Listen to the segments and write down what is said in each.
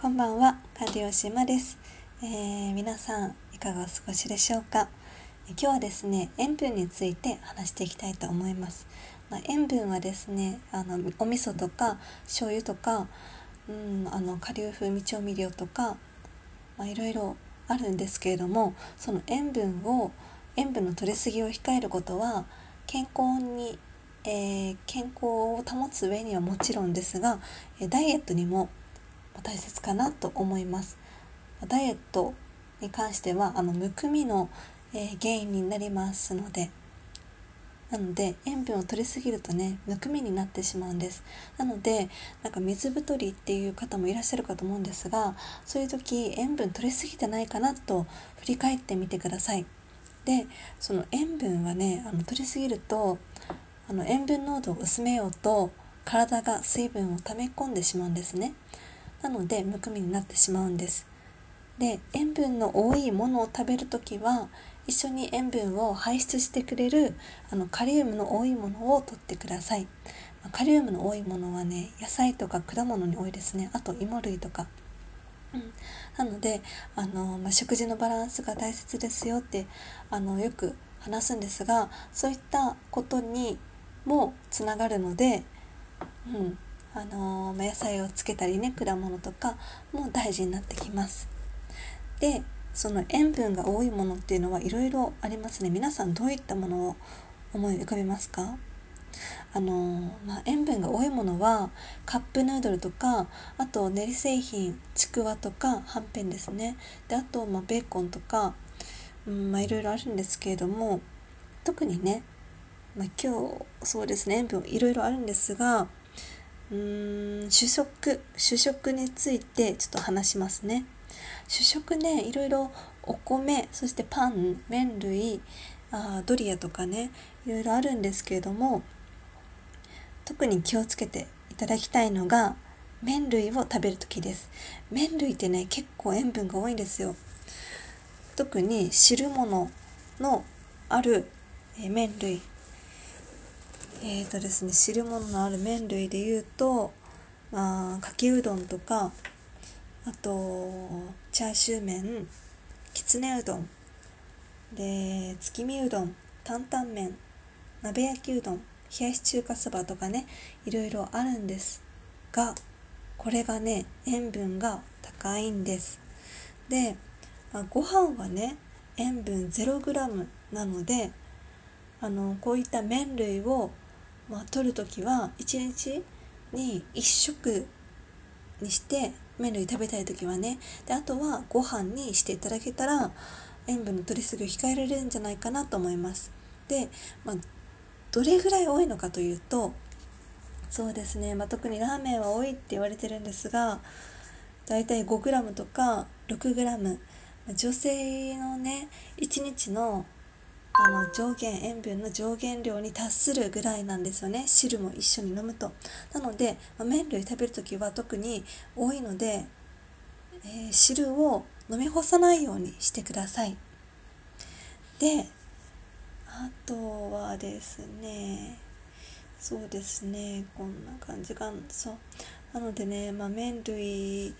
こんばんは、管理吉島です、えー、皆さんいかがお過ごしでしょうか？今日はですね、塩分について話していきたいと思います。まあ、塩分はですね、あのお味噌とか醤油とか、うん、あの顆粒風味調味料とか、まあ、いろいろあるんですけれども、その塩分を塩分の摂りすぎを控えることは健康にえー、健康を保つ上にはもちろんですが、えダイエットにも大切かなと思います。ダイエットに関してはあのむくみの、えー、原因になりますので。なので塩分を摂りすぎるとねむくみになってしまうんです。なのでなんか水太りっていう方もいらっしゃるかと思うんですがそういう時塩分摂りすぎてないかなと振り返ってみてください。でその塩分はねあの摂りすぎるとあの塩分濃度を薄めようと体が水分を溜め込んでしまうんですね。なのでむくみになってしまうんです。で塩分の多いものを食べる時は一緒に塩分を排出してくれるあのカリウムの多いものを取ってください。カリウムの多いものはね野菜とか果物に多いですね。あと芋類とか。うん、なのであの、まあ、食事のバランスが大切ですよってあのよく話すんですがそういったことにもつながるので、うん。あのー、野菜をつけたりね果物とかも大事になってきます。でその塩分が多いものっていうのはいろいろありますね。皆さんどういったものを思い浮かべますか？あのまあ、塩分が多いものはカップヌードルとかあと練り製品ちくわとかはんぺんですね。であと、まあ、ベーコンとか、うんまあ、いろいろあるんですけれども特にねまあ、今日そうですね塩分いろいろあるんですがうん主食主食についてちょっと話しますね。主食ねいろいろお米そしてパン麺類あドリアとかねいろいろあるんですけれども特に気をつけていただきたいのが麺類を食べる時です。麺類ってね結構塩分が多いんですよ。特に汁物のある麺類。えーとですね、汁物のある麺類で言うと、まあ、かけうどんとか、あと、チャーシュー麺、きつねうどん、で、月見うどん、担々麺、鍋焼きうどん、冷やし中華そばとかね、いろいろあるんですが、これがね、塩分が高いんです。で、まあ、ご飯はね、塩分 0g なので、あの、こういった麺類をまあ、取る時は1日に1食にして麺類食べたい時はねであとはご飯にしていただけたら塩分の取りすぎを控えられるんじゃないかなと思います。で、まあ、どれぐらい多いのかというとそうですね、まあ、特にラーメンは多いって言われてるんですがだいたい 5g とか 6g 女性のね1日のあの上限塩分の上限量に達するぐらいなんですよね。汁も一緒に飲むと。なので、まあ、麺類食べる時は特に多いので、えー、汁を飲み干さないようにしてください。であとはですねそうですねこんな感じがそう。なのでね、まあ、麺類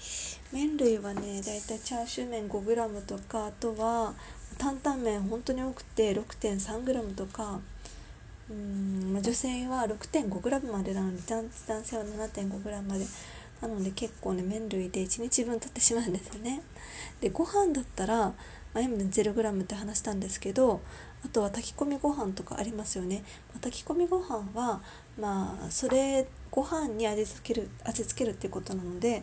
麺類はねだいたいチャーシュー麺 5g とかあとは担々麺本当に多くて 6.3g とかうん、女性は 6.5g までなので男性は 7.5g まで。なので結構ね麺類で1日分取ってしまうんですよね。でご飯だったら、まあ、塩分 0g って話したんですけどあとは炊き込みご飯とかありますよね、ま、炊き込みご飯はまあそれご飯に味付ける味付けるっていうことなので、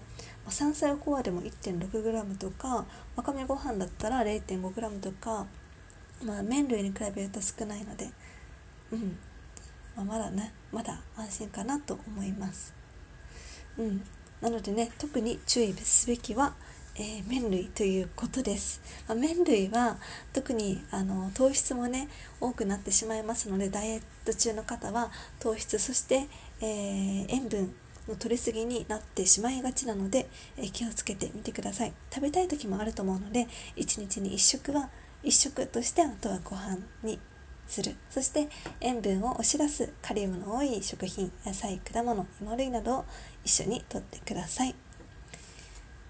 山菜おこわでも 1.6g とかわかめご飯だったら 0.5g とか、まあ、麺類に比べると少ないので、うん。まあ、まだねまだ安心かなと思います。うん、なのでね特に注意すべきはえー、麺類ということです、まあ、麺類は特にあの糖質もね多くなってしまいますのでダイエット中の方は糖質そして、えー、塩分の取りすぎになってしまいがちなので、え、気をつけてみてください。食べたい時もあると思うので1日に1食は1食としてあとはご飯にする。そして塩分を押し出すカリウムの多い食品野菜果物芋類などを一緒にとってください。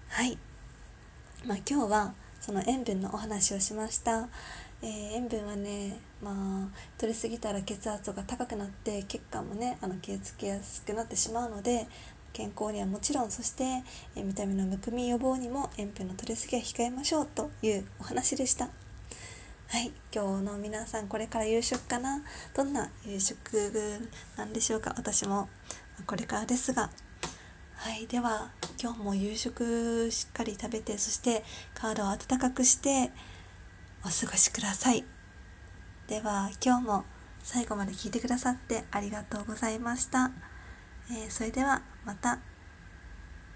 はい、まあ、今日はその塩分のお話をしました、えー、塩分はね、まあ、取りすぎたら血圧が高くなって血管もねあの気をつけやすくなってしまうので健康にはもちろんそして、えー、見た目のむくみ予防にも塩分の取りすぎは控えましょうというお話でした。はい、今日の皆さんこれから夕食かな？どんな夕食なんでしょうか？私もこれからですが。はいでは今日も夕食しっかり食べてそして体を温かくしてお過ごしください。では今日も最後まで聞いてくださってありがとうございました、えー、それではまた。